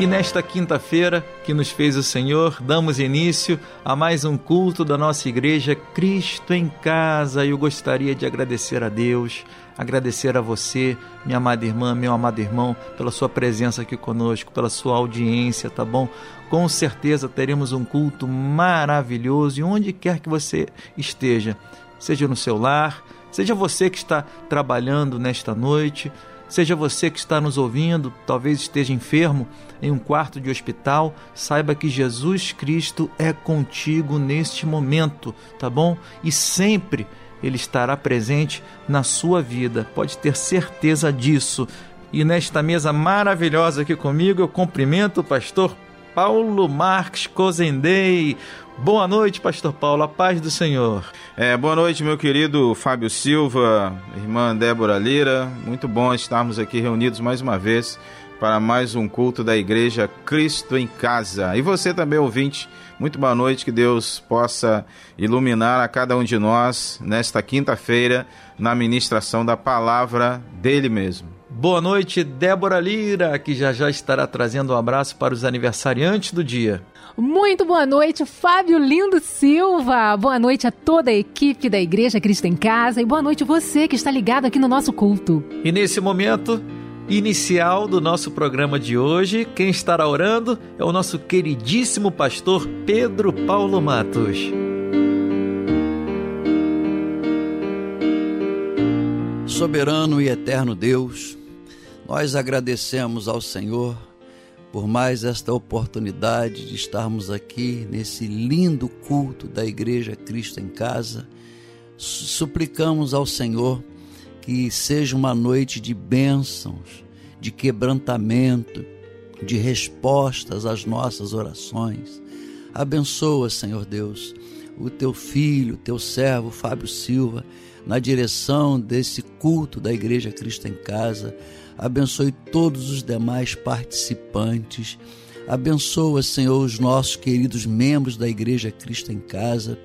E nesta quinta-feira que nos fez o Senhor, damos início a mais um culto da nossa igreja Cristo em Casa. Eu gostaria de agradecer a Deus, agradecer a você, minha amada irmã, meu amado irmão, pela sua presença aqui conosco, pela sua audiência, tá bom? Com certeza teremos um culto maravilhoso e onde quer que você esteja, seja no seu lar, seja você que está trabalhando nesta noite, Seja você que está nos ouvindo, talvez esteja enfermo em um quarto de hospital, saiba que Jesus Cristo é contigo neste momento, tá bom? E sempre ele estará presente na sua vida, pode ter certeza disso. E nesta mesa maravilhosa aqui comigo, eu cumprimento o pastor Paulo Marques Cozendei. Boa noite, Pastor Paulo, a paz do Senhor. É, boa noite, meu querido Fábio Silva, irmã Débora Lira. Muito bom estarmos aqui reunidos mais uma vez para mais um culto da Igreja Cristo em Casa. E você também, ouvinte, muito boa noite, que Deus possa iluminar a cada um de nós nesta quinta-feira na ministração da palavra dele mesmo. Boa noite, Débora Lira, que já já estará trazendo um abraço para os aniversariantes do dia. Muito boa noite, Fábio Lindo Silva. Boa noite a toda a equipe da Igreja Cristo em Casa e boa noite você que está ligado aqui no nosso culto. E nesse momento inicial do nosso programa de hoje, quem estará orando é o nosso queridíssimo pastor Pedro Paulo Matos. Soberano e eterno Deus, nós agradecemos ao Senhor por mais esta oportunidade de estarmos aqui nesse lindo culto da Igreja Cristo em Casa. Suplicamos ao Senhor que seja uma noite de bênçãos, de quebrantamento, de respostas às nossas orações. Abençoa, Senhor Deus, o teu filho, teu servo Fábio Silva, na direção desse culto da Igreja Cristo em Casa abençoe todos os demais participantes. Abençoa, Senhor, os nossos queridos membros da Igreja Cristo em Casa,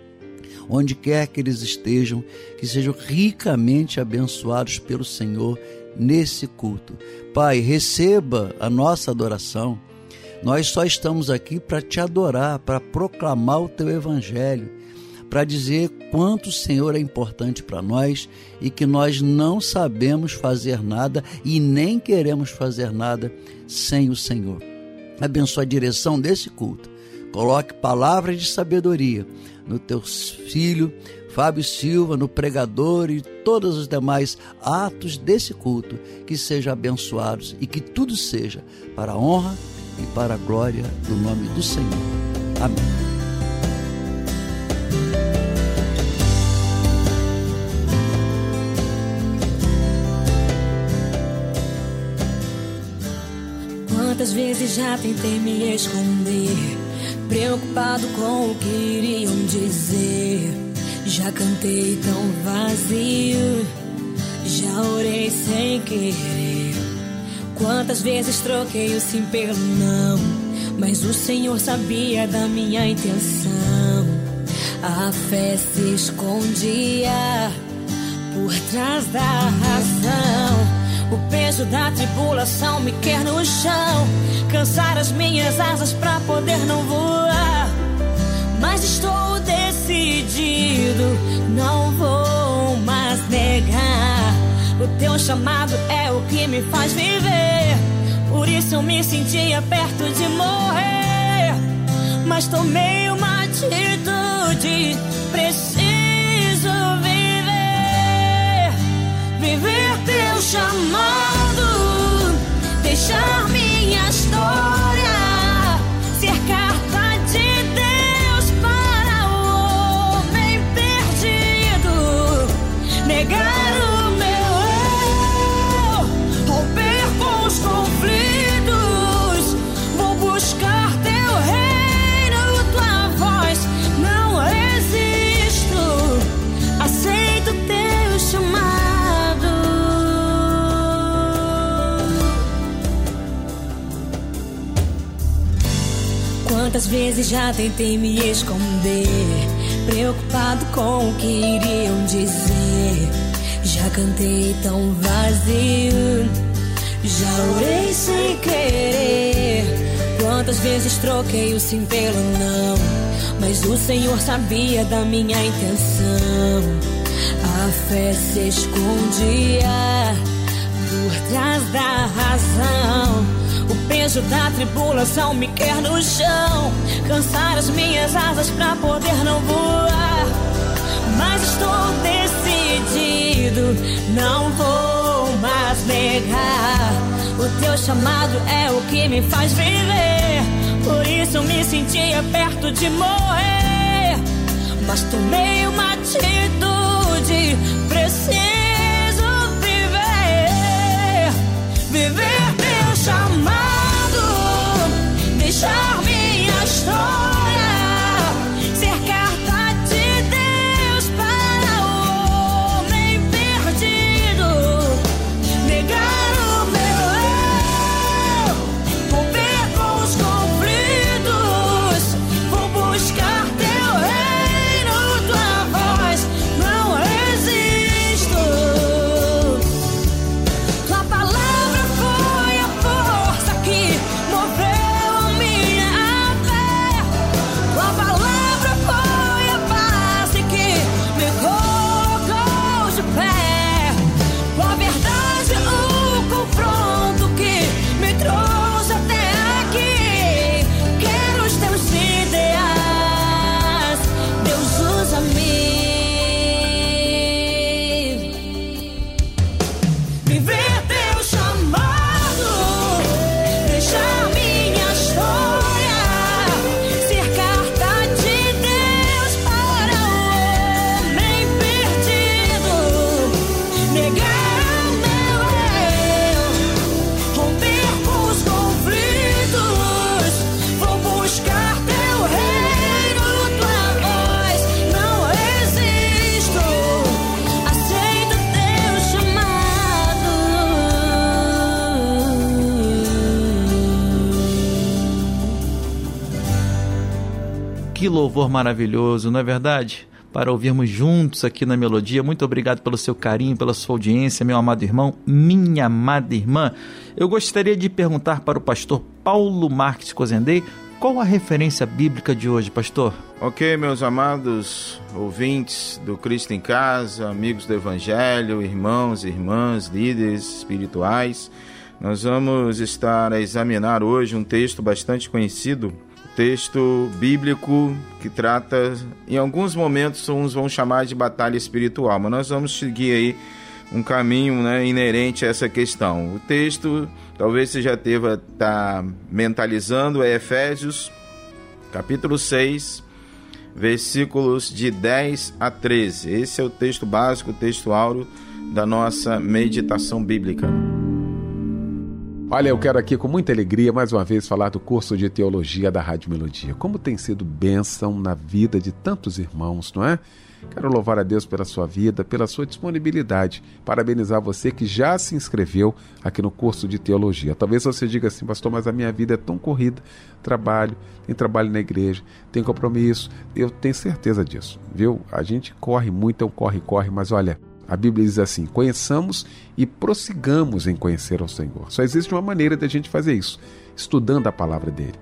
onde quer que eles estejam, que sejam ricamente abençoados pelo Senhor nesse culto. Pai, receba a nossa adoração. Nós só estamos aqui para te adorar, para proclamar o teu evangelho para dizer quanto o Senhor é importante para nós e que nós não sabemos fazer nada e nem queremos fazer nada sem o Senhor. Abençoa a direção desse culto. Coloque palavras de sabedoria no teu filho Fábio Silva, no pregador e todos os demais atos desse culto, que sejam abençoados e que tudo seja para a honra e para a glória do nome do Senhor. Amém. Quantas vezes já tentei me esconder, preocupado com o que iriam dizer. Já cantei tão vazio, já orei sem querer. Quantas vezes troquei o sim pelo não, mas o Senhor sabia da minha intenção. A fé se escondia por trás da razão. O peso da tribulação me quer no chão. Cansar as minhas asas pra poder não voar. Mas estou decidido, não vou mais negar. O teu chamado é o que me faz viver. Por isso eu me sentia perto de morrer. Mas tomei uma atitude. Preciso Viver teu chamado, deixar minha história Quantas vezes já tentei me esconder, preocupado com o que iriam dizer. Já cantei tão vazio, já orei sem querer. Quantas vezes troquei o sim pelo não, mas o Senhor sabia da minha intenção. A fé se escondia por trás da razão. Peso da tribulação me quer no chão. Cansar as minhas asas pra poder não voar. Mas estou decidido, não vou mais negar. O teu chamado é o que me faz viver. Por isso me sentia perto de morrer. Mas tomei uma atitude, preciso viver. Viver deixar minha história Que louvor maravilhoso, não é verdade? Para ouvirmos juntos aqui na Melodia. Muito obrigado pelo seu carinho, pela sua audiência, meu amado irmão, minha amada irmã. Eu gostaria de perguntar para o pastor Paulo Marques Cozendei qual a referência bíblica de hoje, pastor? Ok, meus amados ouvintes do Cristo em Casa, amigos do Evangelho, irmãos, irmãs, líderes espirituais, nós vamos estar a examinar hoje um texto bastante conhecido, texto bíblico que trata, em alguns momentos, uns vão chamar de batalha espiritual, mas nós vamos seguir aí um caminho né, inerente a essa questão. O texto, talvez você já estar tá mentalizando, é Efésios, capítulo 6, versículos de 10 a 13. Esse é o texto básico, o texto áureo da nossa meditação bíblica. Olha, eu quero aqui com muita alegria mais uma vez falar do curso de teologia da Rádio Melodia. Como tem sido bênção na vida de tantos irmãos, não é? Quero louvar a Deus pela sua vida, pela sua disponibilidade. Parabenizar você que já se inscreveu aqui no curso de teologia. Talvez você diga assim, pastor, mas a minha vida é tão corrida. Trabalho, tem trabalho na igreja, tem compromisso. Eu tenho certeza disso, viu? A gente corre muito, é um corre, corre, mas olha, a Bíblia diz assim: conheçamos e prossigamos em conhecer ao Senhor. Só existe uma maneira de a gente fazer isso: estudando a palavra dele,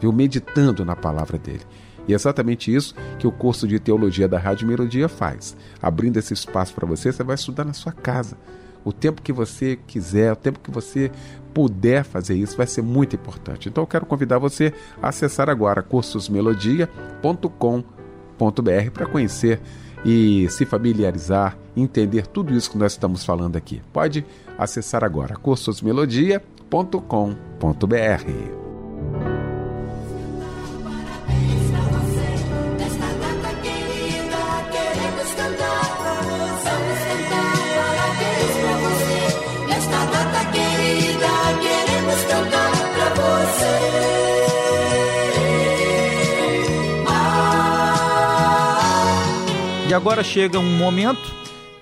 viu? meditando na palavra dele. E é exatamente isso que o curso de teologia da Rádio Melodia faz. Abrindo esse espaço para você, você vai estudar na sua casa. O tempo que você quiser, o tempo que você puder fazer isso, vai ser muito importante. Então eu quero convidar você a acessar agora cursosmelodia.com.br para conhecer e se familiarizar, entender tudo isso que nós estamos falando aqui. Pode acessar agora cursosmelodia.com.br. E agora chega um momento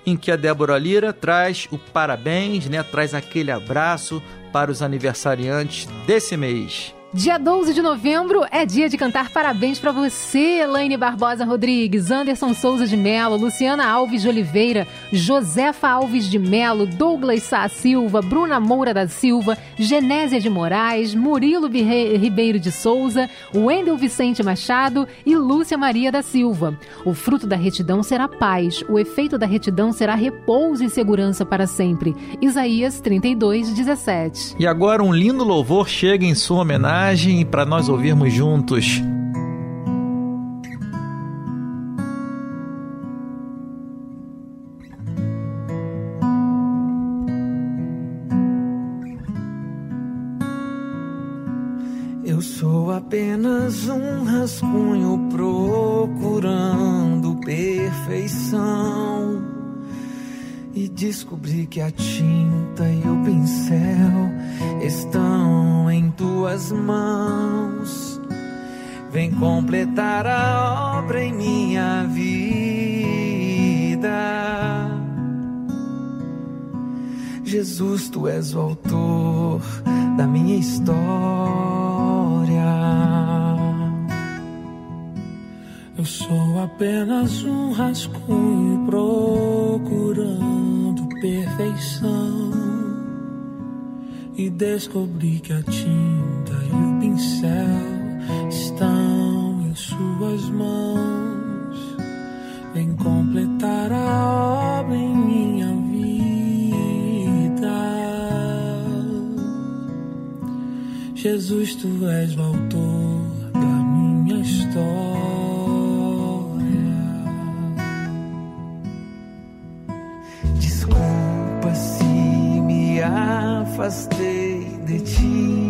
em que a Débora Lira traz o parabéns, né? Traz aquele abraço para os aniversariantes desse mês. Dia 12 de novembro é dia de cantar parabéns para você, Elaine Barbosa Rodrigues, Anderson Souza de Melo, Luciana Alves de Oliveira, Josefa Alves de Melo, Douglas Sá Silva, Bruna Moura da Silva, Genésia de Moraes, Murilo Ribeiro de Souza, Wendel Vicente Machado e Lúcia Maria da Silva. O fruto da retidão será paz, o efeito da retidão será repouso e segurança para sempre. Isaías 32, 17. E agora um lindo louvor chega em sua homenagem para nós ouvirmos juntos. Eu sou apenas um rascunho procurando perfeição. E descobri que a tinta e o pincel estão em tuas mãos. Vem completar a obra em minha vida. Jesus, tu és o autor da minha história. Eu sou apenas um rascunho procurando perfeição. E descobri que a tinta e o pincel estão em suas mãos. Vem completar a obra em minha vida. Jesus, tu és o autor da minha história. Afastei de ti.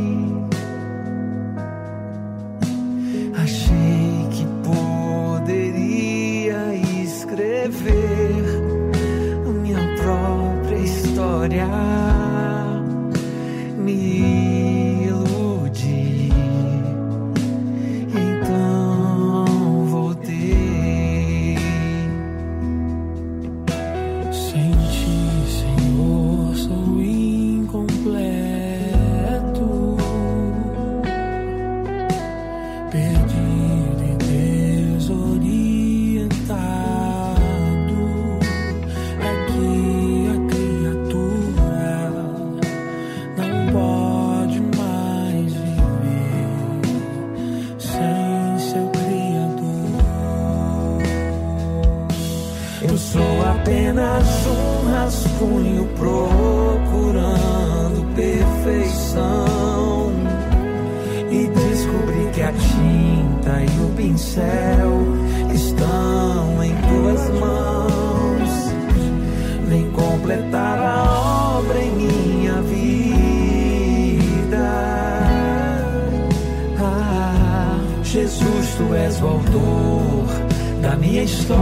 Pincel estão em tuas mãos. Vem completar a obra em minha vida. Ah, Jesus, tu és o autor da minha história.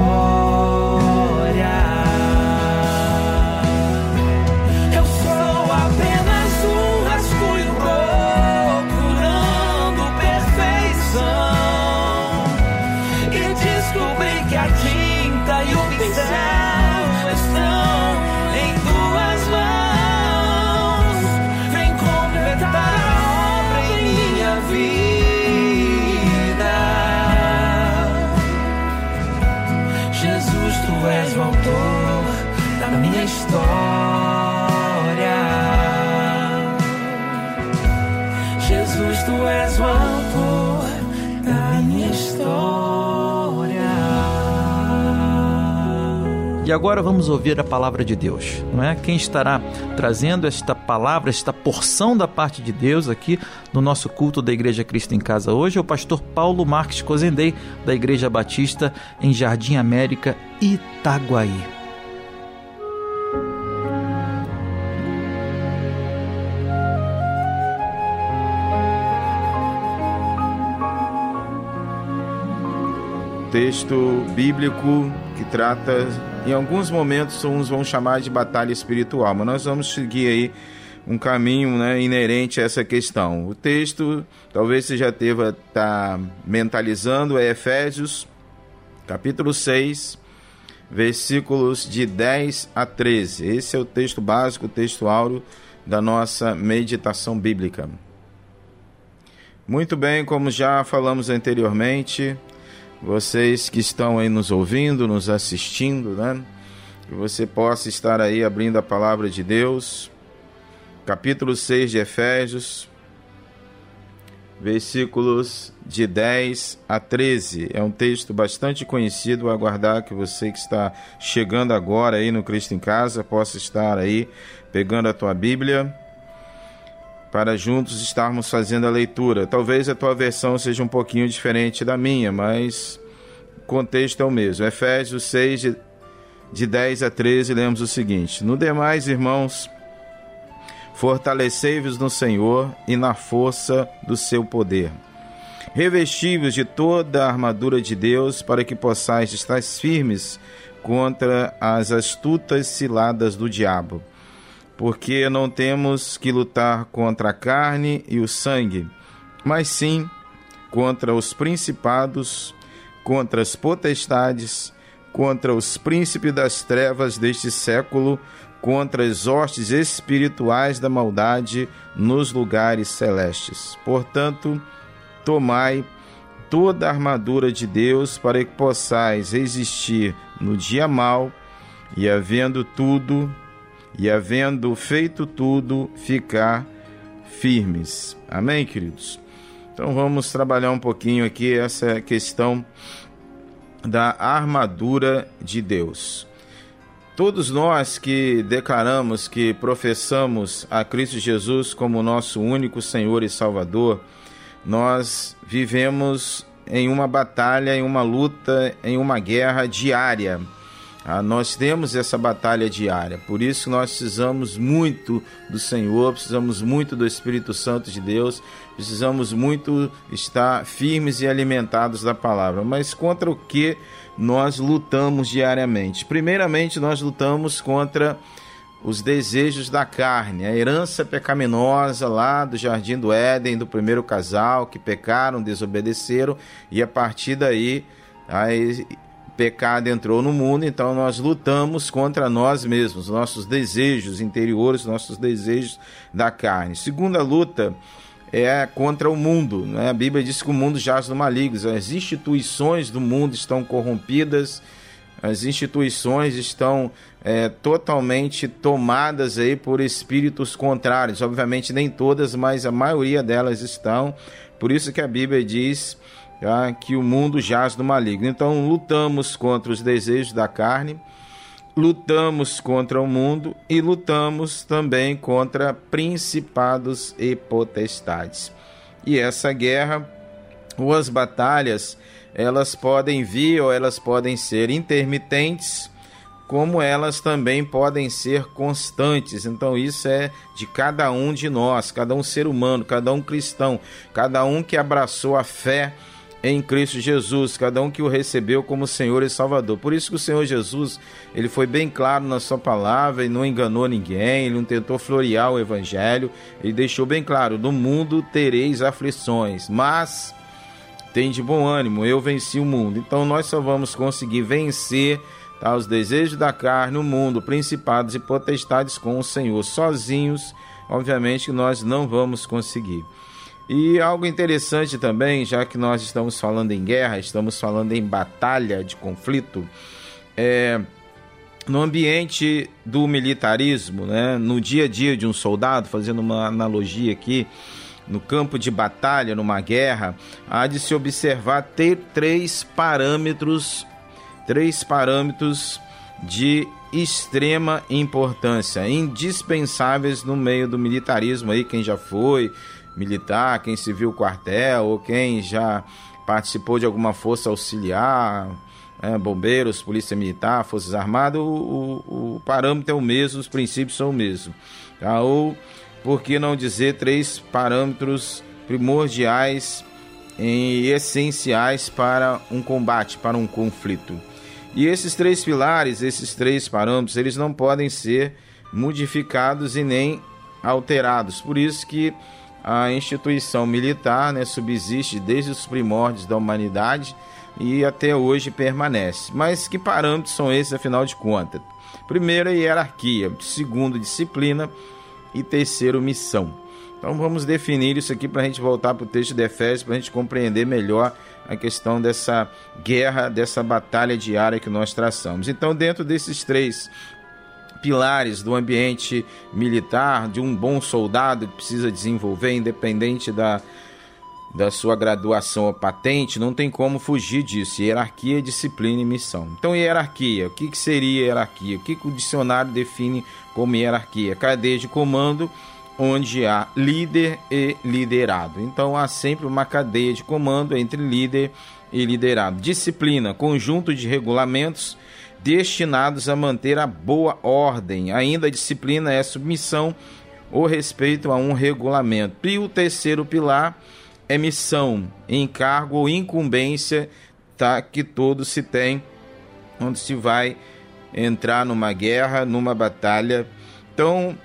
Agora vamos ouvir a palavra de Deus, não é? Quem estará trazendo esta palavra, esta porção da parte de Deus aqui no nosso culto da Igreja Cristo em Casa hoje é o pastor Paulo Marques Cozendei, da Igreja Batista em Jardim América, Itaguaí. Texto bíblico que trata, em alguns momentos, uns vão chamar de batalha espiritual, mas nós vamos seguir aí um caminho né, inerente a essa questão. O texto, talvez você já deva estar mentalizando, é Efésios, capítulo 6, versículos de 10 a 13. Esse é o texto básico, o texto áureo da nossa meditação bíblica. Muito bem, como já falamos anteriormente, vocês que estão aí nos ouvindo, nos assistindo, né? Que você possa estar aí abrindo a palavra de Deus, capítulo 6 de Efésios, versículos de 10 a 13. É um texto bastante conhecido, vou aguardar que você que está chegando agora aí no Cristo em Casa possa estar aí pegando a tua Bíblia para juntos estarmos fazendo a leitura. Talvez a tua versão seja um pouquinho diferente da minha, mas o contexto é o mesmo. Efésios 6, de, de 10 a 13, lemos o seguinte: No demais, irmãos, fortalecei-vos no Senhor e na força do seu poder. Revesti-vos de toda a armadura de Deus, para que possais estar firmes contra as astutas ciladas do diabo porque não temos que lutar contra a carne e o sangue, mas sim contra os principados, contra as potestades, contra os príncipes das trevas deste século, contra as hostes espirituais da maldade nos lugares celestes. Portanto, tomai toda a armadura de Deus para que possais resistir no dia mau e, havendo tudo, e, havendo feito tudo, ficar firmes. Amém, queridos? Então vamos trabalhar um pouquinho aqui essa questão da armadura de Deus. Todos nós que declaramos que professamos a Cristo Jesus como nosso único Senhor e Salvador, nós vivemos em uma batalha, em uma luta, em uma guerra diária ah, nós temos essa batalha diária, por isso nós precisamos muito do Senhor, precisamos muito do Espírito Santo de Deus, precisamos muito estar firmes e alimentados da palavra. Mas contra o que nós lutamos diariamente? Primeiramente, nós lutamos contra os desejos da carne, a herança pecaminosa lá do jardim do Éden, do primeiro casal que pecaram, desobedeceram e a partir daí pecado entrou no mundo, então nós lutamos contra nós mesmos, nossos desejos interiores, nossos desejos da carne. Segunda luta é contra o mundo. Né? A Bíblia diz que o mundo jaz no maligno, as instituições do mundo estão corrompidas, as instituições estão é, totalmente tomadas aí por espíritos contrários. Obviamente nem todas, mas a maioria delas estão. Por isso que a Bíblia diz já que o mundo jaz no maligno. Então lutamos contra os desejos da carne, lutamos contra o mundo e lutamos também contra principados e potestades. E essa guerra, ou as batalhas, elas podem vir ou elas podem ser intermitentes, como elas também podem ser constantes. Então, isso é de cada um de nós, cada um ser humano, cada um cristão, cada um que abraçou a fé em Cristo Jesus, cada um que o recebeu como Senhor e Salvador. Por isso que o Senhor Jesus, ele foi bem claro na sua palavra e não enganou ninguém, ele não tentou florear o evangelho, ele deixou bem claro: "No mundo tereis aflições, mas tem de bom ânimo, eu venci o mundo". Então nós só vamos conseguir vencer tá, os desejos da carne, o mundo, principados e potestades com o Senhor sozinhos. Obviamente nós não vamos conseguir. E algo interessante também, já que nós estamos falando em guerra, estamos falando em batalha de conflito, é, no ambiente do militarismo, né, no dia a dia de um soldado, fazendo uma analogia aqui, no campo de batalha, numa guerra, há de se observar ter três parâmetros, três parâmetros de extrema importância, indispensáveis no meio do militarismo aí, quem já foi, militar, quem se viu quartel ou quem já participou de alguma força auxiliar, é, bombeiros, polícia militar, forças armadas, o, o, o, parâmetro é o mesmo, os princípios são o mesmo. Tá? Ou, por que não dizer, três parâmetros primordiais e essenciais para um combate, para um conflito. E esses três pilares, esses três parâmetros, eles não podem ser modificados e nem alterados. Por isso que a instituição militar né, subsiste desde os primórdios da humanidade e até hoje permanece. Mas que parâmetros são esses, afinal de contas? Primeiro, hierarquia. Segundo, disciplina. E terceiro, missão. Então vamos definir isso aqui para a gente voltar para o texto de Efésios, para a gente compreender melhor a questão dessa guerra, dessa batalha diária que nós traçamos. Então, dentro desses três pilares do ambiente militar, de um bom soldado que precisa desenvolver, independente da, da sua graduação ou patente, não tem como fugir disso. Hierarquia, disciplina e missão. Então, hierarquia. O que, que seria hierarquia? O que, que o dicionário define como hierarquia? Cadeia de comando onde há líder e liderado. Então, há sempre uma cadeia de comando entre líder e liderado. Disciplina, conjunto de regulamentos destinados a manter a boa ordem. Ainda a disciplina é submissão ou respeito a um regulamento. E o terceiro pilar é missão, encargo ou incumbência tá, que todos se tem, onde se vai entrar numa guerra, numa batalha. Então,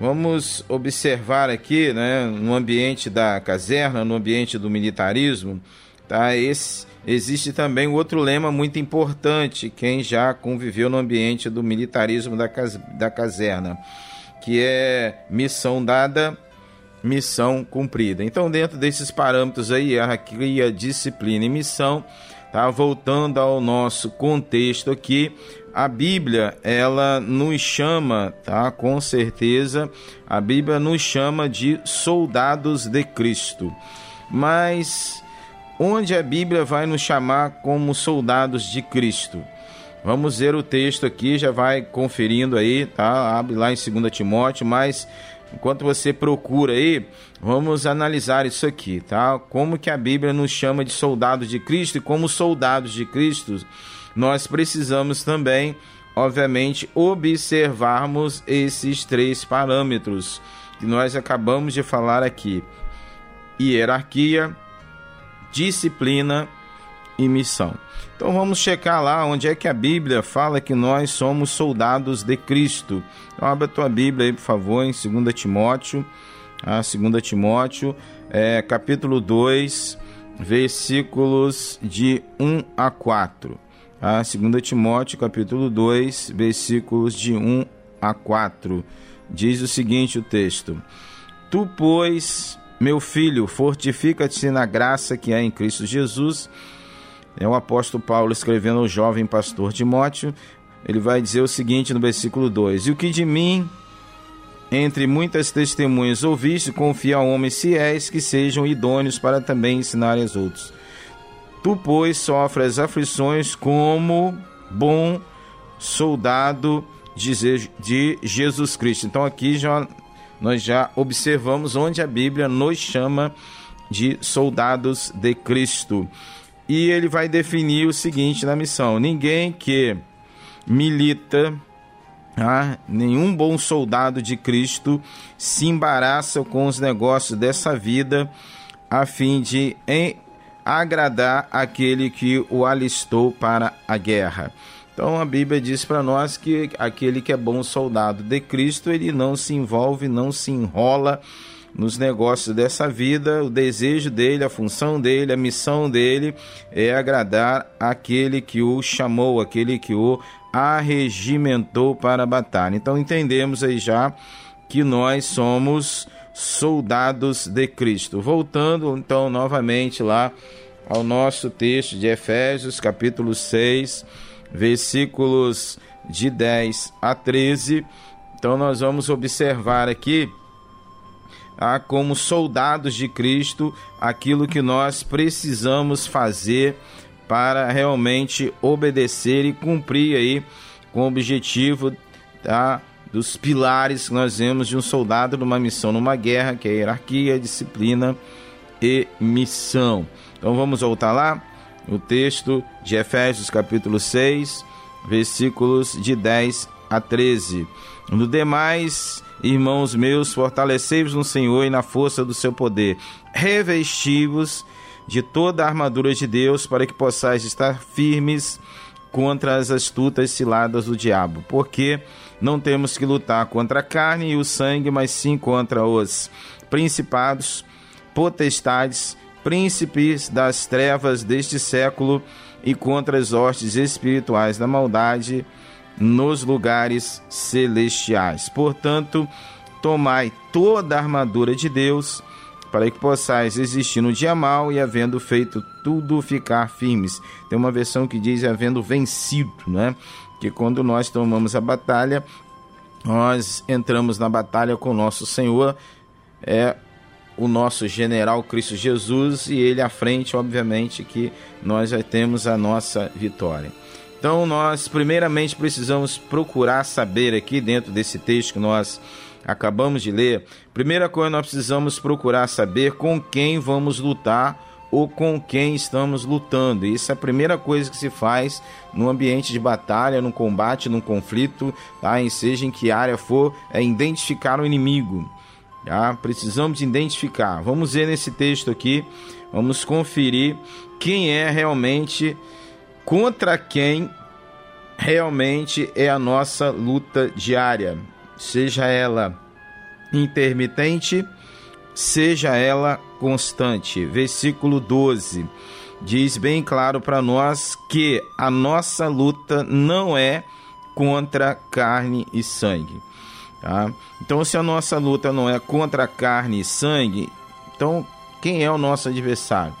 vamos observar aqui, né, no ambiente da caserna, no ambiente do militarismo, tá, esse, existe também outro lema muito importante, quem já conviveu no ambiente do militarismo da, cas, da caserna, que é missão dada, missão cumprida. Então, dentro desses parâmetros aí, hierarquia, disciplina e missão, tá? Voltando ao nosso contexto aqui, a Bíblia, ela nos chama, tá? Com certeza, a Bíblia nos chama de soldados de Cristo. Mas onde a Bíblia vai nos chamar como soldados de Cristo? Vamos ver o texto aqui, já vai conferindo aí, tá? Abre lá em 2 Timóteo, mas enquanto você procura aí, vamos analisar isso aqui, tá? Como que a Bíblia nos chama de soldados de Cristo e como soldados de Cristo, nós precisamos também, obviamente, observarmos esses três parâmetros que nós acabamos de falar aqui: hierarquia, disciplina e missão. Então vamos checar lá onde é que a Bíblia fala que nós somos soldados de Cristo. Então, abra a tua Bíblia aí, por favor, em 2 Timóteo, ah, 2 Timóteo, é, capítulo 2, versículos de 1 a 4. Ah, 2 Timóteo, capítulo 2, versículos de 1 a 4. Diz o seguinte o texto: Tu, pois, meu filho, fortifica-te na graça que há em Cristo Jesus é o apóstolo Paulo escrevendo ao jovem pastor Timóteo. Ele vai dizer o seguinte no versículo 2: E o que de mim, entre muitas testemunhas ouviste, confia a homens fiéis que sejam idôneos para também ensinar aos outros. Tu, pois, sofres aflições como bom soldado de Jesus Cristo. Então aqui já nós já observamos onde a Bíblia nos chama de soldados de Cristo. E ele vai definir o seguinte na missão: ninguém que milita, ah, nenhum bom soldado de Cristo se embaraça com os negócios dessa vida a fim de agradar aquele que o alistou para a guerra. Então a Bíblia diz para nós que aquele que é bom soldado de Cristo, ele não se envolve, não se enrola nos negócios dessa vida, o desejo dele, a função dele, a missão dele é agradar aquele que o chamou, aquele que o arregimentou para a batalha. Então entendemos aí já que nós somos soldados de Cristo. Voltando então novamente lá ao nosso texto de Efésios, capítulo 6, versículos de 10 a 13. Então nós vamos observar aqui ah, como soldados de Cristo, aquilo que nós precisamos fazer para realmente obedecer e cumprir aí com o objetivo tá, dos pilares que nós vemos de um soldado numa missão, numa guerra, que é hierarquia, disciplina e missão. Então vamos voltar lá, o texto de Efésios capítulo 6, versículos de 10 a 13. No demais, Irmãos meus, fortalecei-vos no Senhor e na força do seu poder. Revesti-vos de toda a armadura de Deus para que possais estar firmes contra as astutas ciladas do diabo. Porque não temos que lutar contra a carne e o sangue, mas sim contra os principados, potestades, príncipes das trevas deste século e contra as hostes espirituais da maldade nos lugares celestiais. Portanto, tomai toda a armadura de Deus, para que possais existir no dia mal e havendo feito tudo ficar firmes. Tem uma versão que diz havendo vencido, né? Que quando nós tomamos a batalha, nós entramos na batalha com nosso Senhor, é o nosso general Cristo Jesus e ele à frente, obviamente, que nós já temos a nossa vitória. Então, nós primeiramente precisamos procurar saber aqui dentro desse texto que nós acabamos de ler, primeira coisa nós precisamos procurar saber com quem vamos lutar ou com quem estamos lutando. Isso é a primeira coisa que se faz no ambiente de batalha, no combate, num conflito, tá? em seja em que área for, é identificar o inimigo. Tá? Precisamos identificar. Vamos ver nesse texto aqui, vamos conferir quem é realmente contra quem realmente é a nossa luta diária, seja ela intermitente, seja ela constante. Versículo 12 diz bem claro para nós que a nossa luta não é contra carne e sangue. Tá? Então, se a nossa luta não é contra carne e sangue, então quem é o nosso adversário?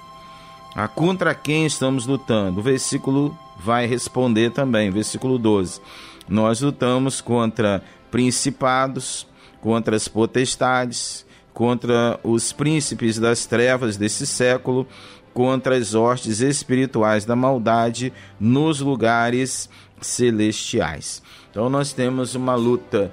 Ah, contra quem estamos lutando? O versículo vai responder também, versículo 12. Nós lutamos contra principados, contra as potestades, contra os príncipes das trevas desse século, contra as hostes espirituais da maldade nos lugares celestiais. Então nós temos uma luta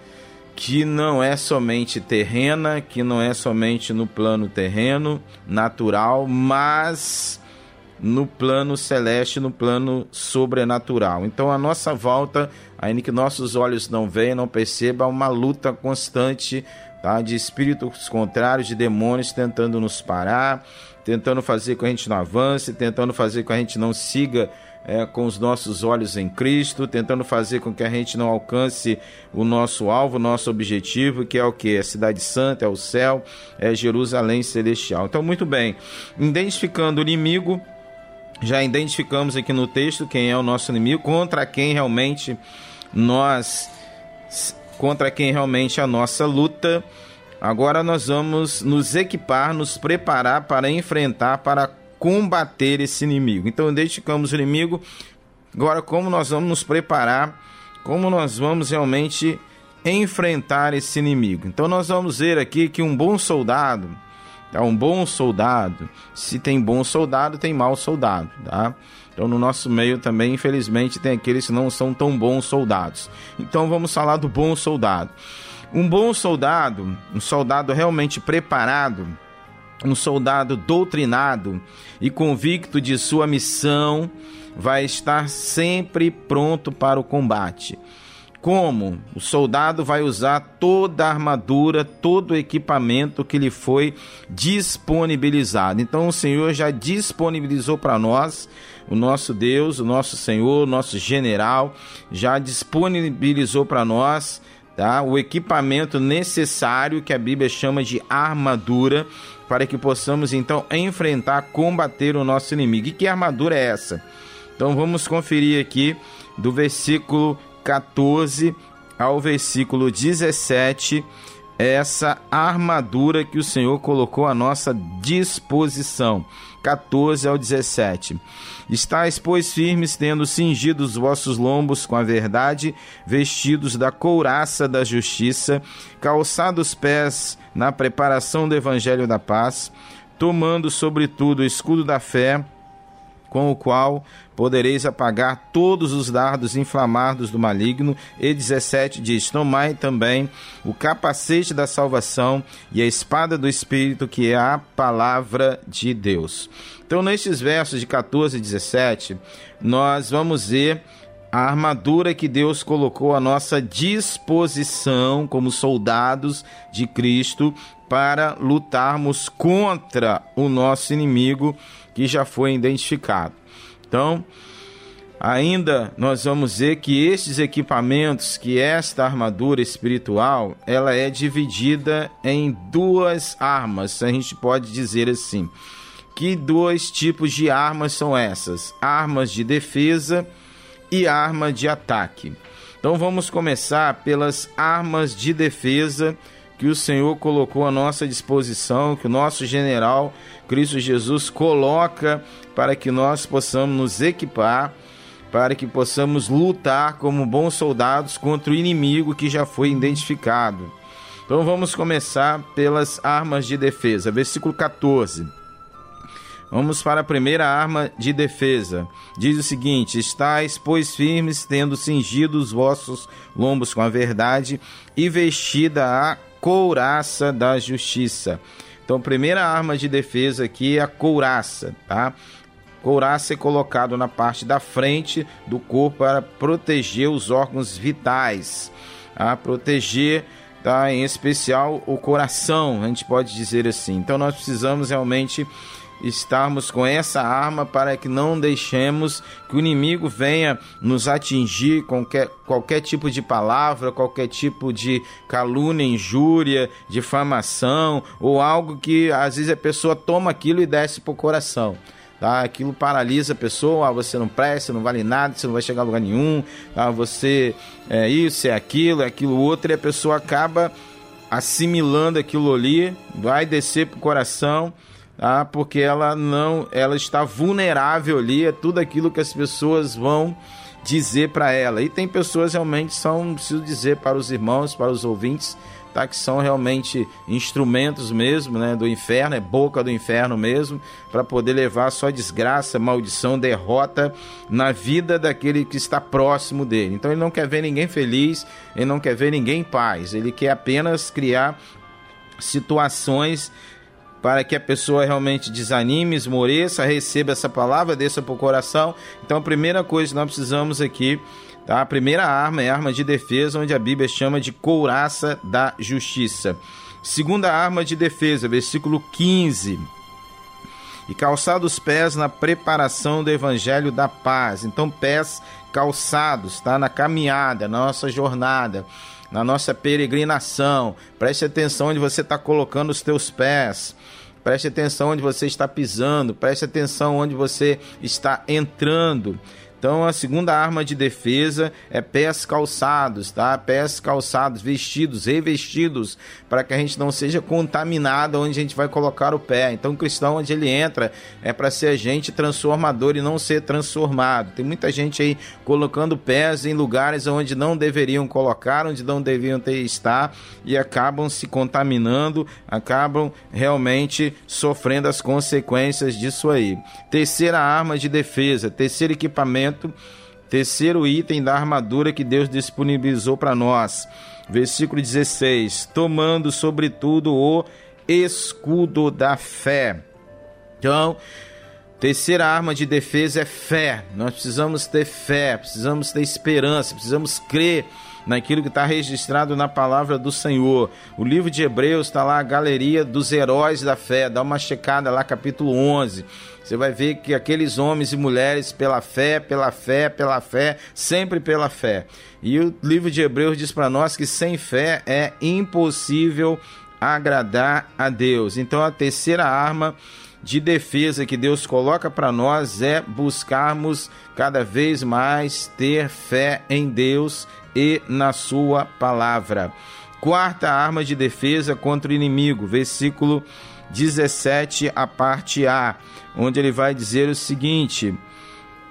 que não é somente terrena, que não é somente no plano terreno, natural, mas no plano celeste, no plano sobrenatural. Então a nossa volta, ainda que nossos olhos não vejam, não percebam, uma luta constante tá? de espíritos contrários, de demônios tentando nos parar, tentando fazer com que a gente não avance, tentando fazer com que a gente não siga é, com os nossos olhos em Cristo, tentando fazer com que a gente não alcance o nosso alvo, o nosso objetivo, que é o que? A cidade santa, é o céu, é Jerusalém celestial. Então, muito bem, identificando o inimigo, já identificamos aqui no texto quem é o nosso inimigo, contra quem realmente nós contra quem realmente é a nossa luta. Agora nós vamos nos equipar, nos preparar para enfrentar, para combater esse inimigo. Então identificamos o inimigo. Agora como nós vamos nos preparar, como nós vamos realmente enfrentar esse inimigo. Então nós vamos ver aqui que um bom soldado, é um bom soldado. Se tem bom soldado, tem mau soldado, tá? Então, no nosso meio também, infelizmente, tem aqueles que não são tão bons soldados. Então, vamos falar do bom soldado. Um bom soldado, um soldado realmente preparado, um soldado doutrinado e convicto de sua missão, vai estar sempre pronto para o combate. Como? O soldado vai usar toda a armadura, todo o equipamento que lhe foi disponibilizado. Então o Senhor já disponibilizou para nós, o nosso Deus, o nosso Senhor, o nosso general, já disponibilizou para nós tá? o equipamento necessário que a Bíblia chama de armadura, para que possamos então enfrentar, combater o nosso inimigo. E que armadura é essa? Então vamos conferir aqui do versículo 14 ao versículo 17, essa armadura que o Senhor colocou à nossa disposição. 14 ao 17. Estais, pois, firmes, tendo cingido os vossos lombos com a verdade, vestidos da couraça da justiça, calçados os pés na preparação do evangelho da paz, tomando sobretudo o escudo da fé, com o qual podereis apagar todos os dardos inflamados do maligno. E 17 diz: Tomai também o capacete da salvação e a espada do Espírito, que é a palavra de Deus. Então, nestes versos de 14 e 17, nós vamos ver a armadura que Deus colocou à nossa disposição como soldados de Cristo para lutarmos contra o nosso inimigo que já foi identificado. Então, ainda nós vamos ver que estes equipamentos, que esta armadura espiritual, ela é dividida em duas armas, a gente pode dizer assim. Que dois tipos de armas são essas? Armas de defesa e arma de ataque. Então vamos começar pelas armas de defesa que o Senhor colocou à nossa disposição, que o nosso general Cristo Jesus coloca para que nós possamos nos equipar, para que possamos lutar como bons soldados contra o inimigo que já foi identificado. Então vamos começar pelas armas de defesa. Versículo 14. Vamos para a primeira arma de defesa. Diz o seguinte: Estais, pois, firmes, tendo cingido os vossos lombos com a verdade e vestida a couraça da justiça. Então, primeira arma de defesa aqui é a couraça, tá? Couraça é colocado na parte da frente do corpo para proteger os órgãos vitais, tá? proteger tá? em especial o coração, a gente pode dizer assim. Então, nós precisamos realmente estarmos com essa arma para que não deixemos que o inimigo venha nos atingir com qualquer, qualquer tipo de palavra, qualquer tipo de calúnia, injúria, difamação ou algo que às vezes a pessoa toma aquilo e desce para o coração. Tá? Aquilo paralisa a pessoa, ah, você não presta, não vale nada, você não vai chegar a lugar nenhum, tá? você é isso, é aquilo, é aquilo outro, e a pessoa acaba assimilando aquilo ali, vai descer para o coração tá? porque ela não, ela está vulnerável ali a tudo aquilo que as pessoas vão dizer para ela. E tem pessoas realmente são, preciso dizer para os irmãos, para os ouvintes, tá? que são realmente instrumentos mesmo, né, do inferno, é boca do inferno mesmo, para poder levar só desgraça, maldição, derrota na vida daquele que está próximo dele. Então ele não quer ver ninguém feliz, ele não quer ver ninguém em paz, ele quer apenas criar situações para que a pessoa realmente desanime, esmoreça, receba essa palavra, desça para o coração. Então, a primeira coisa que nós precisamos aqui, tá? A primeira arma é a arma de defesa, onde a Bíblia chama de couraça da justiça. Segunda arma de defesa, versículo 15. E calçar os pés na preparação do evangelho da paz. Então, pés calçados, tá? Na caminhada, na nossa jornada na nossa peregrinação. Preste atenção onde você está colocando os teus pés. Preste atenção onde você está pisando. Preste atenção onde você está entrando. Então a segunda arma de defesa é pés calçados, tá? Pés calçados, vestidos, revestidos, para que a gente não seja contaminado onde a gente vai colocar o pé. Então o cristão onde ele entra é para ser agente transformador e não ser transformado. Tem muita gente aí colocando pés em lugares onde não deveriam colocar, onde não deveriam ter estar e acabam se contaminando, acabam realmente sofrendo as consequências disso aí. Terceira arma de defesa, terceiro equipamento terceiro item da armadura que Deus disponibilizou para nós. Versículo 16: Tomando, sobretudo, o escudo da fé. Então, terceira arma de defesa é fé. Nós precisamos ter fé, precisamos ter esperança, precisamos crer naquilo que está registrado na palavra do Senhor. O livro de Hebreus está lá, a galeria dos heróis da fé. Dá uma checada lá, capítulo 11. Você vai ver que aqueles homens e mulheres, pela fé, pela fé, pela fé, sempre pela fé. E o livro de Hebreus diz para nós que sem fé é impossível agradar a Deus. Então a terceira arma de defesa que Deus coloca para nós é buscarmos cada vez mais ter fé em Deus e na Sua palavra. Quarta arma de defesa contra o inimigo, versículo 17, a parte A, onde ele vai dizer o seguinte: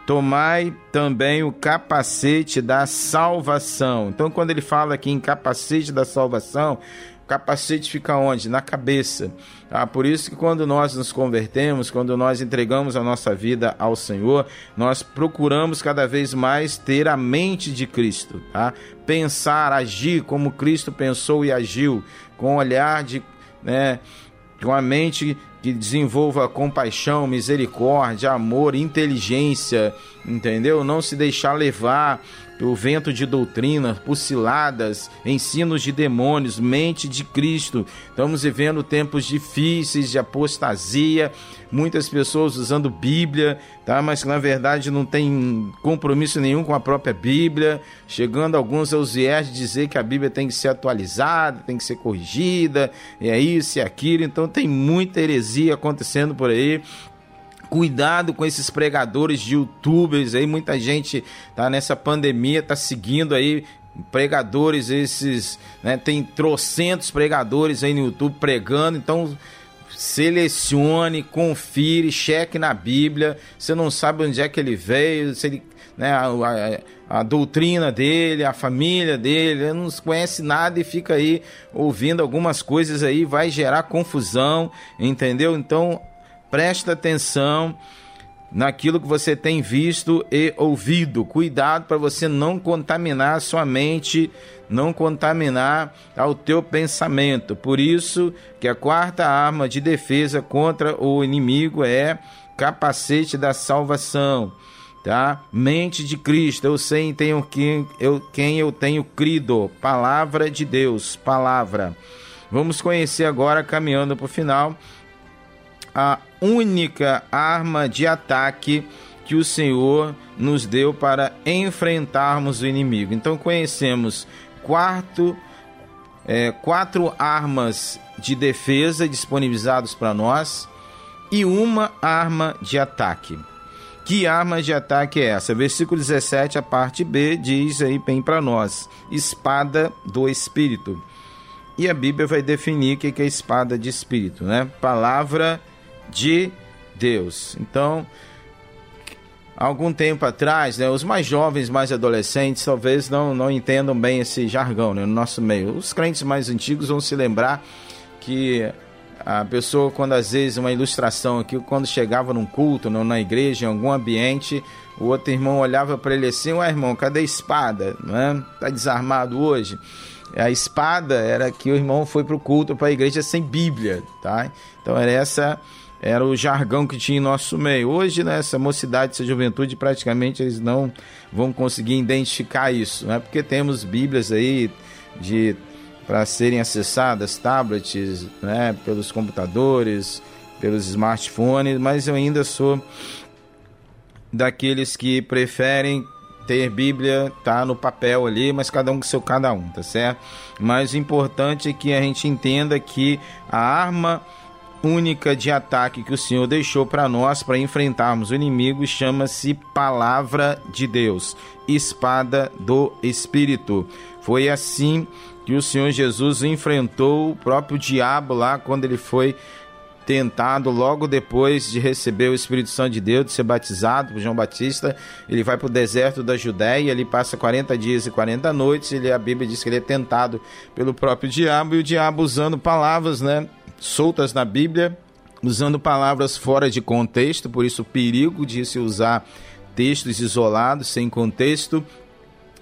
Tomai também o capacete da salvação. Então, quando ele fala aqui em capacete da salvação, o capacete fica onde? Na cabeça. Ah, por isso que quando nós nos convertemos, quando nós entregamos a nossa vida ao Senhor, nós procuramos cada vez mais ter a mente de Cristo, tá? Pensar, agir como Cristo pensou e agiu, com um olhar de, né, com a mente que desenvolva compaixão, misericórdia, amor, inteligência, entendeu? Não se deixar levar pelo vento de doutrina, por ciladas, ensinos de demônios, mente de Cristo. Estamos vivendo tempos difíceis de apostasia, muitas pessoas usando Bíblia, tá? Mas que na verdade não tem compromisso nenhum com a própria Bíblia, chegando alguns aos viés de dizer que a Bíblia tem que ser atualizada, tem que ser corrigida, é isso e aquilo. Então tem muita heresia acontecendo por aí. Cuidado com esses pregadores de youtubers aí, muita gente tá nessa pandemia, tá seguindo aí pregadores esses, né, tem trocentos pregadores aí no YouTube pregando, então selecione, confire, cheque na Bíblia. Você não sabe onde é que ele veio, se ele, né, a, doutrina dele, a família dele, ele não conhece nada e fica aí ouvindo algumas coisas aí, vai gerar confusão, entendeu? Então presta atenção naquilo que você tem visto e ouvido. Cuidado para você não contaminar a sua mente, não contaminar ao teu pensamento. Por isso que a quarta arma de defesa contra o inimigo é capacete da salvação. Tá? Mente de Cristo, eu sei tenho quem eu, quem eu tenho crido. Palavra de Deus, palavra. Vamos conhecer agora, caminhando para o final, a única arma de ataque que o Senhor nos deu para enfrentarmos o inimigo. Então conhecemos quarto, é, quatro armas de defesa disponibilizadas para nós e uma arma de ataque. Que arma de ataque é essa? Versículo 17, a parte B, diz aí bem para nós: espada do Espírito. E a Bíblia vai definir o que é espada de Espírito, né? Palavra de Deus. Então, algum tempo atrás, né, os mais jovens, mais adolescentes, talvez não, não entendam bem esse jargão né, no nosso meio. Os crentes mais antigos vão se lembrar que a pessoa, quando às vezes uma ilustração aqui, quando chegava num culto, na igreja, em algum ambiente, o outro irmão olhava para ele assim: Ué, irmão, cadê a espada? Né? Tá desarmado hoje? A espada era que o irmão foi para o culto, para a igreja sem Bíblia, tá? Então era essa era o jargão que tinha em nosso meio. Hoje, nessa né, mocidade, essa juventude, praticamente eles não vão conseguir identificar isso, né? Porque temos Bíblias aí de para serem acessadas, tablets, né, pelos computadores, pelos smartphones, mas eu ainda sou daqueles que preferem ter Bíblia, tá no papel ali, mas cada um com seu cada um, tá certo? Mas o importante é que a gente entenda que a arma única de ataque que o Senhor deixou para nós para enfrentarmos o inimigo chama-se Palavra de Deus, espada do Espírito. Foi assim que o Senhor Jesus enfrentou o próprio diabo lá quando ele foi tentado logo depois de receber o Espírito Santo de Deus, de ser batizado por João Batista, ele vai para o deserto da Judéia, ele passa 40 dias e 40 noites, ele, a Bíblia diz que ele é tentado pelo próprio diabo, e o diabo usando palavras, né, soltas na Bíblia, usando palavras fora de contexto, por isso o perigo de se usar textos isolados, sem contexto,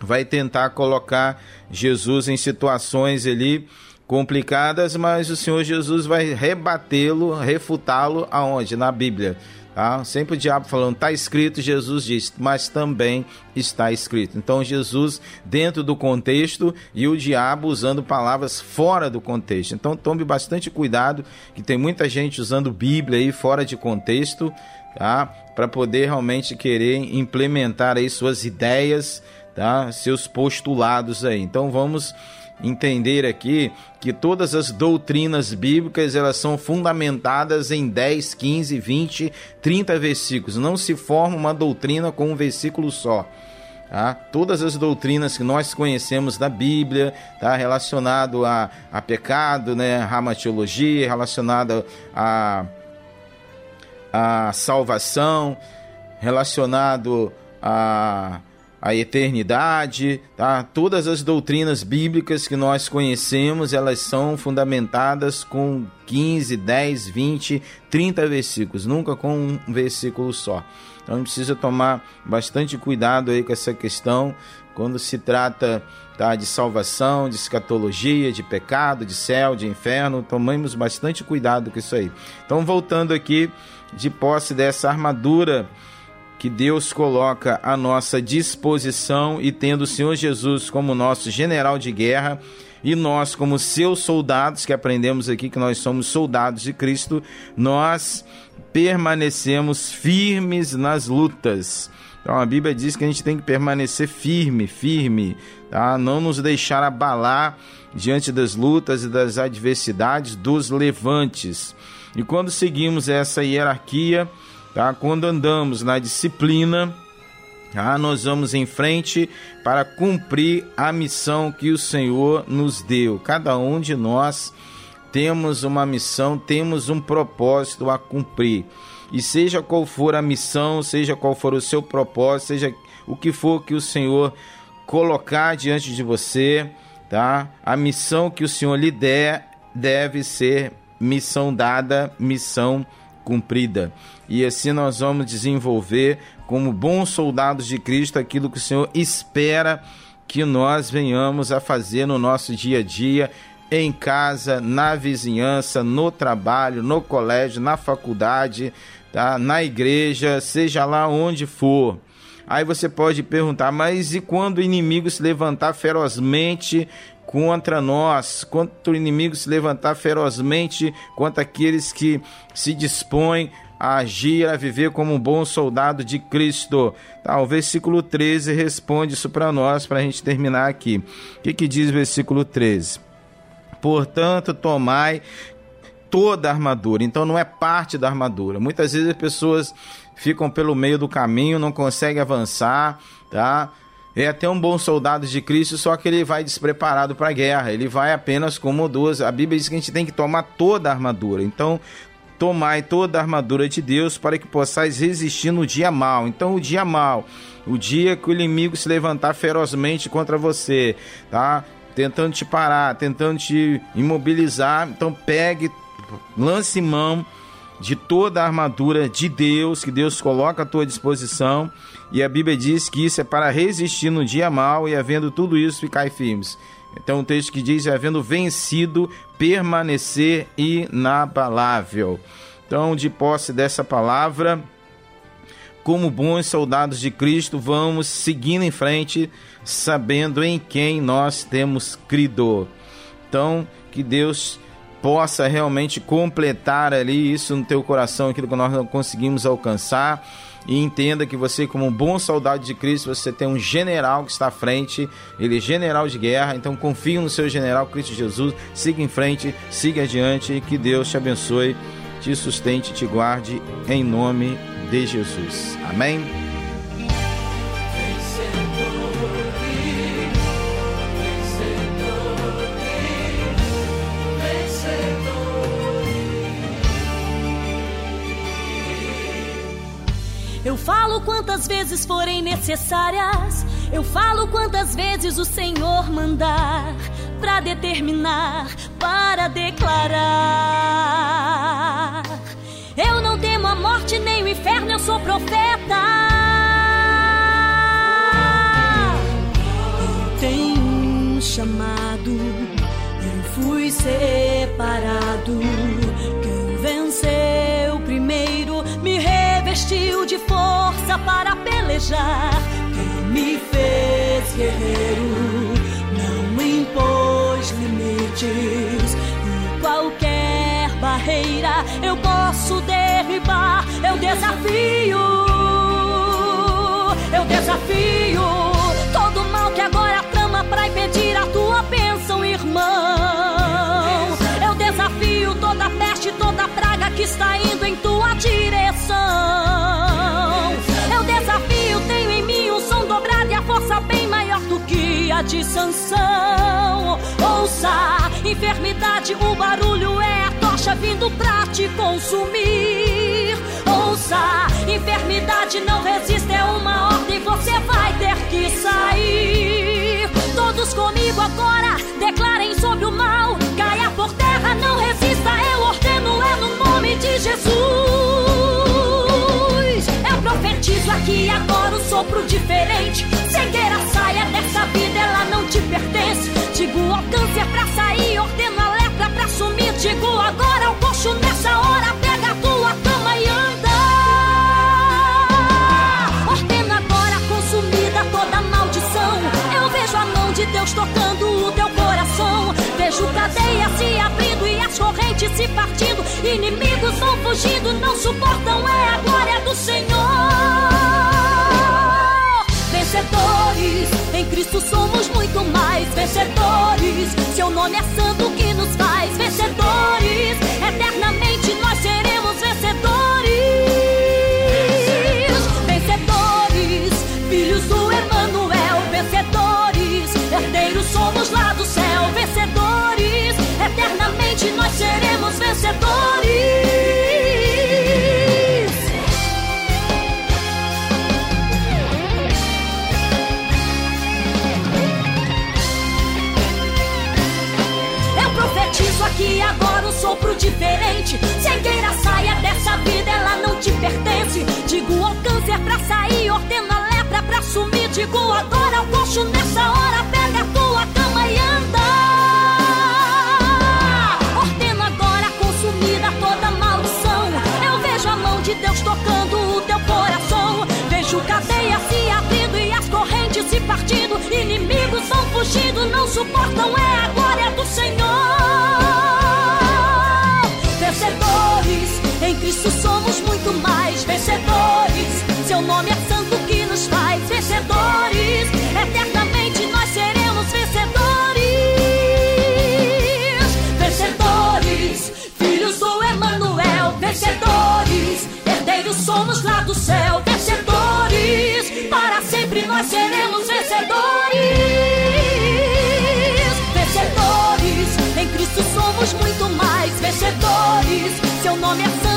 vai tentar colocar Jesus em situações ali complicadas, mas o Senhor Jesus vai rebatê-lo, refutá-lo aonde? Na Bíblia. Tá? Sempre o diabo falando, está escrito, Jesus diz, mas também está escrito. Então Jesus dentro do contexto e o diabo usando palavras fora do contexto. Então tome bastante cuidado, que tem muita gente usando Bíblia aí fora de contexto, tá? Para poder realmente querer implementar aí suas ideias, tá? Seus postulados aí. Então vamos entender aqui que todas as doutrinas bíblicas elas são fundamentadas em 10, 15, 20, 30 versículos. Não se forma uma doutrina com um versículo só. Tá? Todas as doutrinas que nós conhecemos da Bíblia, tá? relacionado a, a pecado, né? ramatiologia, relacionado a, a salvação, relacionado a a eternidade, tá? Todas as doutrinas bíblicas que nós conhecemos, elas são fundamentadas com 15, 10, 20, 30 versículos, nunca com um versículo só. Então a gente precisa tomar bastante cuidado aí com essa questão quando se trata tá, de salvação, de escatologia, de pecado, de céu, de inferno. Tomemos bastante cuidado com isso aí. Então voltando aqui de posse dessa armadura que Deus coloca à nossa disposição e tendo o Senhor Jesus como nosso general de guerra e nós como seus soldados, que aprendemos aqui que nós somos soldados de Cristo, nós permanecemos firmes nas lutas. Então a Bíblia diz que a gente tem que permanecer firme, firme, tá? Não nos deixar abalar diante das lutas e das adversidades dos levantes. E quando seguimos essa hierarquia, Tá? Quando andamos na disciplina, Ah, nós vamos em frente para cumprir a missão que o Senhor nos deu. Cada um de nós temos uma missão, temos um propósito a cumprir. E seja qual for a missão, seja qual for o seu propósito, seja o que for que o Senhor colocar diante de você, tá? A missão que o Senhor lhe der deve ser missão dada, missão cumprida. E assim nós vamos desenvolver como bons soldados de Cristo aquilo que o Senhor espera que nós venhamos a fazer no nosso dia a dia, em casa, na vizinhança, no trabalho, no colégio, na faculdade, tá? na igreja, seja lá onde for. Aí você pode perguntar, mas e quando o inimigo se levantar ferozmente contra nós, quando o inimigo se levantar ferozmente contra aqueles que se dispõem a agir, a viver como um bom soldado de Cristo. Tá, o versículo 13 responde isso para nós, para a gente terminar aqui. O que, que diz o versículo 13? Portanto, tomai toda a armadura. Então não é parte da armadura. Muitas vezes as pessoas ficam pelo meio do caminho, não conseguem avançar, tá? É até um bom soldado de Cristo, só que ele vai despreparado para a guerra. Ele vai apenas como duas. A Bíblia diz que a gente tem que tomar toda a armadura. Então, tomai toda a armadura de Deus para que possais resistir no dia mal. Então, o dia mal, o dia que o inimigo se levantar ferozmente contra você, tá? Tentando te parar, tentando te imobilizar. Então, pegue, lance mão de toda a armadura de Deus que Deus coloca à tua disposição. E a Bíblia diz que isso é para resistir no dia mal e havendo tudo isso ficar firmes. Então o texto que diz, havendo vencido, permanecer inabalável. Então, de posse dessa palavra, como bons soldados de Cristo, vamos seguindo em frente, sabendo em quem nós temos crido. Então, que Deus possa realmente completar ali isso no teu coração, aquilo que nós não conseguimos alcançar. E entenda que você, como um bom soldado de Cristo, você tem um general que está à frente, ele é general de guerra, então confie no seu general Cristo Jesus, siga em frente, siga adiante, e que Deus te abençoe, te sustente, te guarde, em nome de Jesus. Amém? Quantas vezes forem necessárias. Eu falo quantas vezes o Senhor mandar para determinar, para declarar. Eu não temo a morte nem o inferno, eu sou profeta. Tenho um chamado, eu fui separado. Quem venceu primeiro me revestiu de força para pelejar. Quem me fez guerreiro não impôs limites. E qualquer barreira eu posso derribar. Eu desafio, eu desafio está indo em tua direção. Eu desafio, tenho em mim um som dobrado e a força bem maior do que a de Sansão. Ouça, enfermidade, o barulho é a tocha vindo pra te consumir. Ouça, enfermidade não resiste, é uma ordem, você vai ter que sair. Todos comigo agora, declarem sobre o mal, um sopro diferente. Cegueira saia dessa vida, ela não te pertence. Digo o alcance é pra sair, ordeno a lepra pra sumir. Digo agora o coxo nessa hora, pega a tua cama e anda. Ordena agora consumida toda maldição. Eu vejo a mão de Deus tocando o teu coração. Vejo cadeias se abrindo e as correntes se partindo. Inimigos vão fugindo, não suportam, é a glória do Senhor vencedores. Em Cristo somos muito mais vencedores. Seu nome é santo que nos faz vencedores. Eternamente nós seremos vencedores. Vencedores, filhos do Emanuel, vencedores. Herdeiros somos lá do céu, vencedores. Eternamente nós seremos vencedores. que agora um sopro diferente. Cegueira, saia dessa vida, ela não te pertence. Digo ao câncer pra sair, ordena a lepra pra sumir. Digo agora ao coxo nessa hora, pega a tua cama e anda. Ordeno agora consumida toda maldição. Eu vejo a mão de Deus tocando o teu coração. Vejo cadeia se abrindo e as correntes se partindo. Inimigos vão fugindo, não suportam, é agora, é do Senhor. Cristo somos muito mais vencedores. Seu nome é santo que nos faz vencedores. Eternamente nós seremos vencedores. Vencedores, filhos do Emanuel, vencedores. Herdeiros somos lá do céu, vencedores. Para sempre nós seremos vencedores. Vencedores, em Cristo somos muito mais vencedores. Seu nome é santo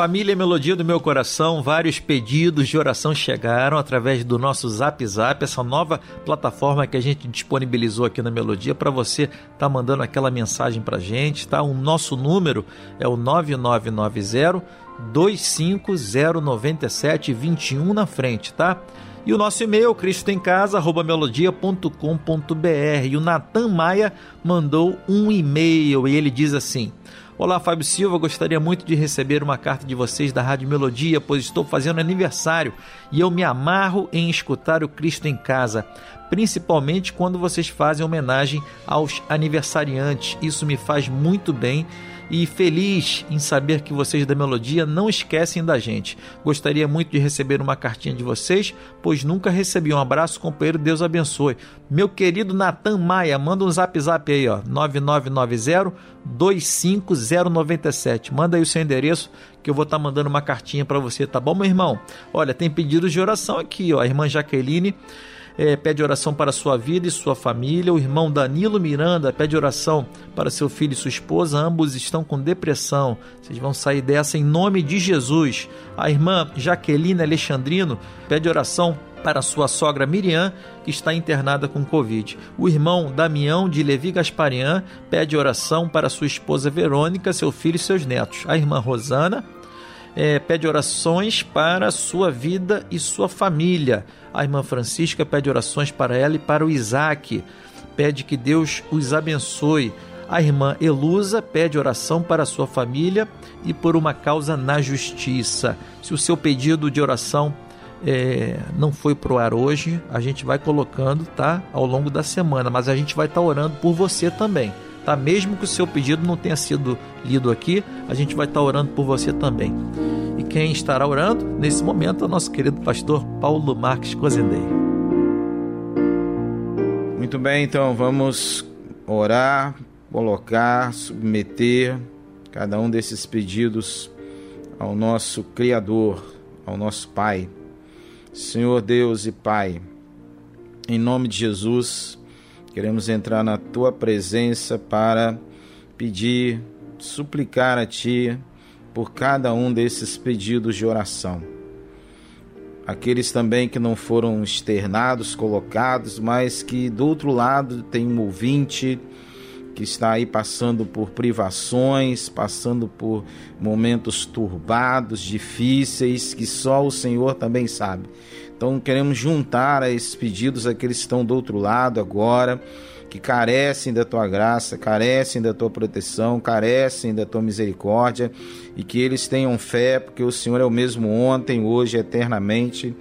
Família Melodia do Meu Coração, vários pedidos de oração chegaram através do nosso Zap Zap, essa nova plataforma que a gente disponibilizou aqui na Melodia para você tá mandando aquela mensagem pra gente, tá? O nosso número é o 9990 2509721 na frente, tá? E o nosso e-mail, cristoemcasa.melodia.com.br. E o Natan Maia mandou um e-mail e ele diz assim: Olá, Fábio Silva, gostaria muito de receber uma carta de vocês da Rádio Melodia, pois estou fazendo aniversário e eu me amarro em escutar o Cristo em Casa, principalmente quando vocês fazem homenagem aos aniversariantes. Isso me faz muito bem e feliz em saber que vocês da Melodia não esquecem da gente. Gostaria muito de receber uma cartinha de vocês, pois nunca recebi. Um abraço, companheiro, Deus abençoe. Meu querido Natan Maia, manda um zap zap aí, ó, 9990 25097. Manda aí o seu endereço que eu vou estar mandando uma cartinha para você, tá bom, meu irmão? Olha, tem pedidos de oração aqui, ó. A irmã Jaqueline é, pede oração para sua vida e sua família. O irmão Danilo Miranda pede oração para seu filho e sua esposa. Ambos estão com depressão. Vocês vão sair dessa em nome de Jesus. A irmã Jaqueline Alexandrino pede oração para sua sogra Miriam, que está internada com Covid. O irmão Damião de Levi Gasparian pede oração para sua esposa Verônica, seu filho e seus netos. A irmã Rosana é, pede orações para sua vida e sua família. A irmã Francisca pede orações para ela e para o Isaac. Pede que Deus os abençoe. A irmã Elusa pede oração para sua família e por uma causa na justiça. Se o seu pedido de oração é, não foi pro ar hoje, a gente vai colocando, tá? Ao longo da semana, mas a gente vai estar tá orando por você também, tá? Mesmo que o seu pedido não tenha sido lido aqui, a gente vai estar tá orando por você também. E quem estará orando nesse momento é o nosso querido pastor Paulo Marques Cozendei. Muito bem, então vamos orar, colocar, submeter cada um desses pedidos ao nosso Criador, ao nosso Pai. Senhor Deus e Pai, em nome de Jesus, queremos entrar na tua presença para pedir, suplicar a Ti por cada um desses pedidos de oração. Aqueles também que não foram externados, colocados, mas que do outro lado tem um ouvinte que está aí passando por privações, passando por momentos turbados, difíceis, que só o Senhor também sabe. Então queremos juntar a esses pedidos aqueles que estão do outro lado agora, que carecem da tua graça, carecem da tua proteção, carecem da tua misericórdia e que eles tenham fé, porque o Senhor é o mesmo ontem, hoje, eternamente.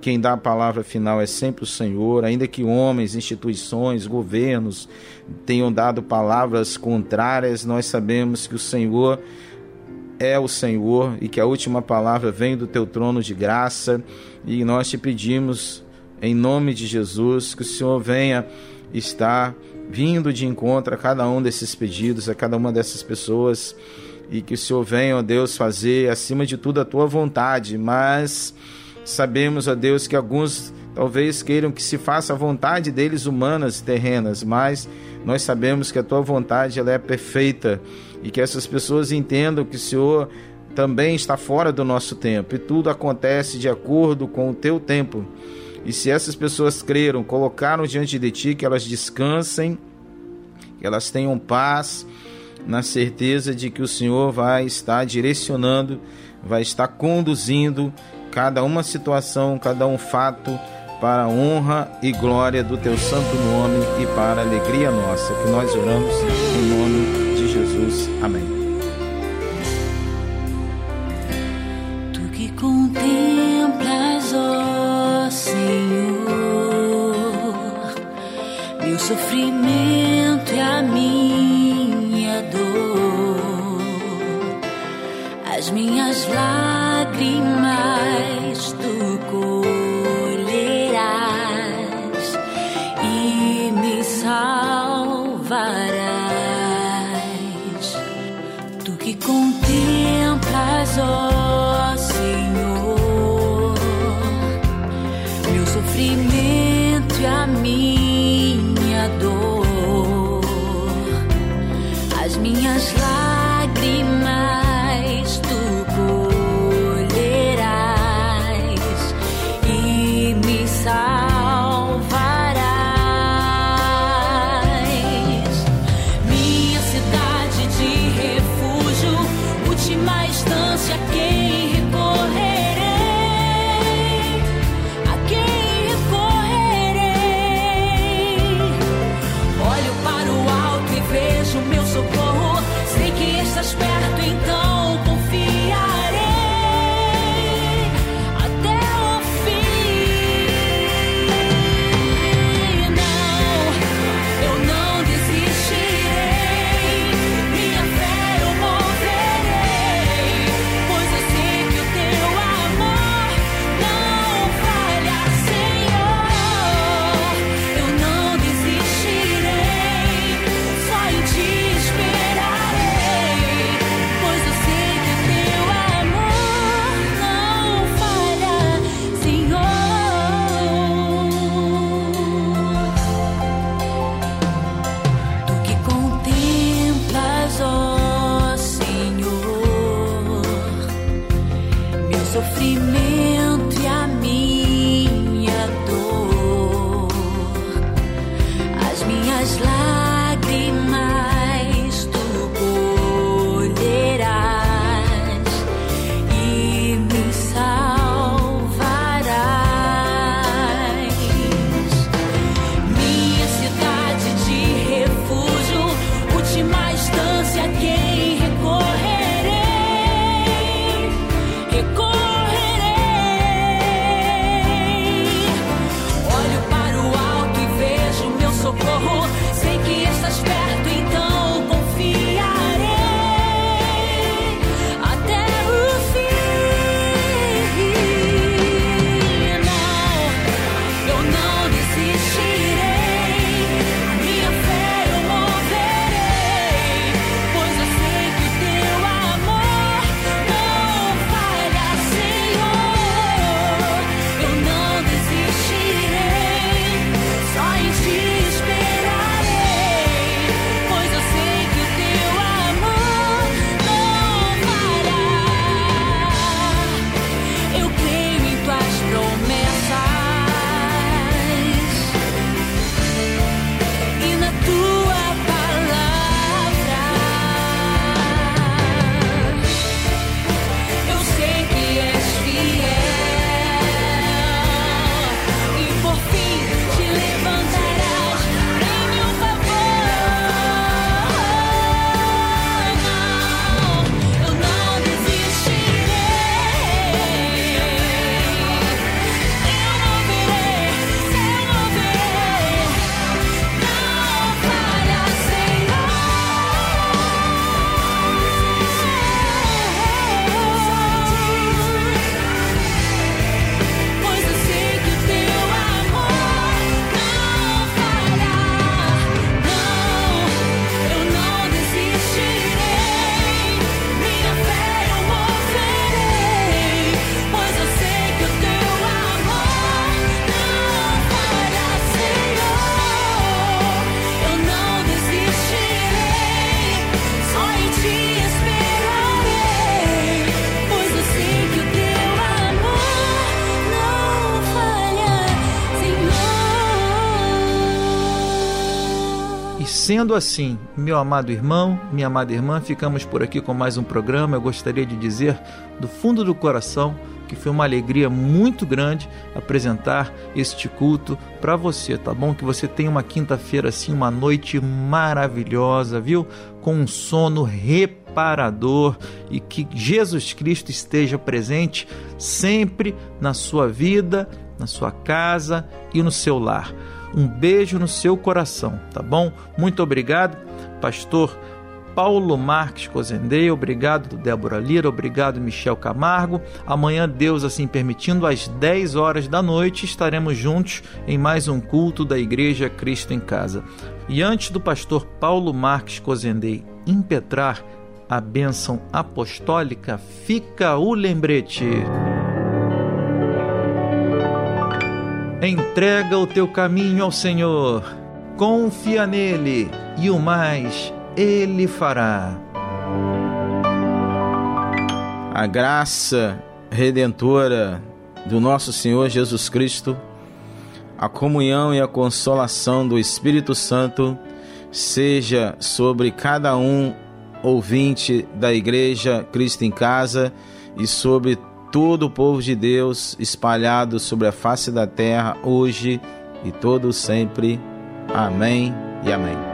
Quem dá a palavra final é sempre o Senhor, ainda que homens, instituições, governos tenham dado palavras contrárias, nós sabemos que o Senhor é o Senhor e que a última palavra vem do teu trono de graça. E nós te pedimos em nome de Jesus que o Senhor venha estar vindo de encontro a cada um desses pedidos, a cada uma dessas pessoas. E que o Senhor venha, ó Deus, fazer acima de tudo a tua vontade, mas sabemos, ó Deus, que alguns talvez queiram que se faça a vontade deles humanas terrenas, mas nós sabemos que a tua vontade ela é perfeita e que essas pessoas entendam que o Senhor também está fora do nosso tempo e tudo acontece de acordo com o teu tempo. E se essas pessoas creram, colocaram diante de ti que elas descansem, que elas tenham paz, na certeza de que o Senhor vai estar direcionando, vai estar conduzindo cada uma situação, cada um fato para a honra e glória do teu santo nome e para a alegria nossa, que nós oramos em nome Jesus. Amém. Tu que contemplas, ó Senhor, meu sofrimento Sendo assim, meu amado irmão, minha amada irmã, ficamos por aqui com mais um programa. Eu gostaria de dizer do fundo do coração que foi uma alegria muito grande apresentar este culto para você, tá bom? Que você tenha uma quinta-feira assim, uma noite maravilhosa, viu? Com um sono reparador e que Jesus Cristo esteja presente sempre na sua vida, na sua casa e no seu lar. Um beijo no seu coração, tá bom? Muito obrigado, pastor Paulo Marques Cozendei, obrigado Débora Lira, obrigado Michel Camargo. Amanhã, Deus assim permitindo, às 10 horas da noite, estaremos juntos em mais um culto da Igreja Cristo em Casa. E antes do pastor Paulo Marques Cozendei impetrar a bênção apostólica, fica o lembrete. Entrega o teu caminho ao Senhor, confia nele e o mais ele fará. A graça redentora do nosso Senhor Jesus Cristo, a comunhão e a consolação do Espírito Santo seja sobre cada um ouvinte da Igreja Cristo em Casa e sobre todo o povo de Deus espalhado sobre a face da terra, hoje e todo sempre. Amém e amém.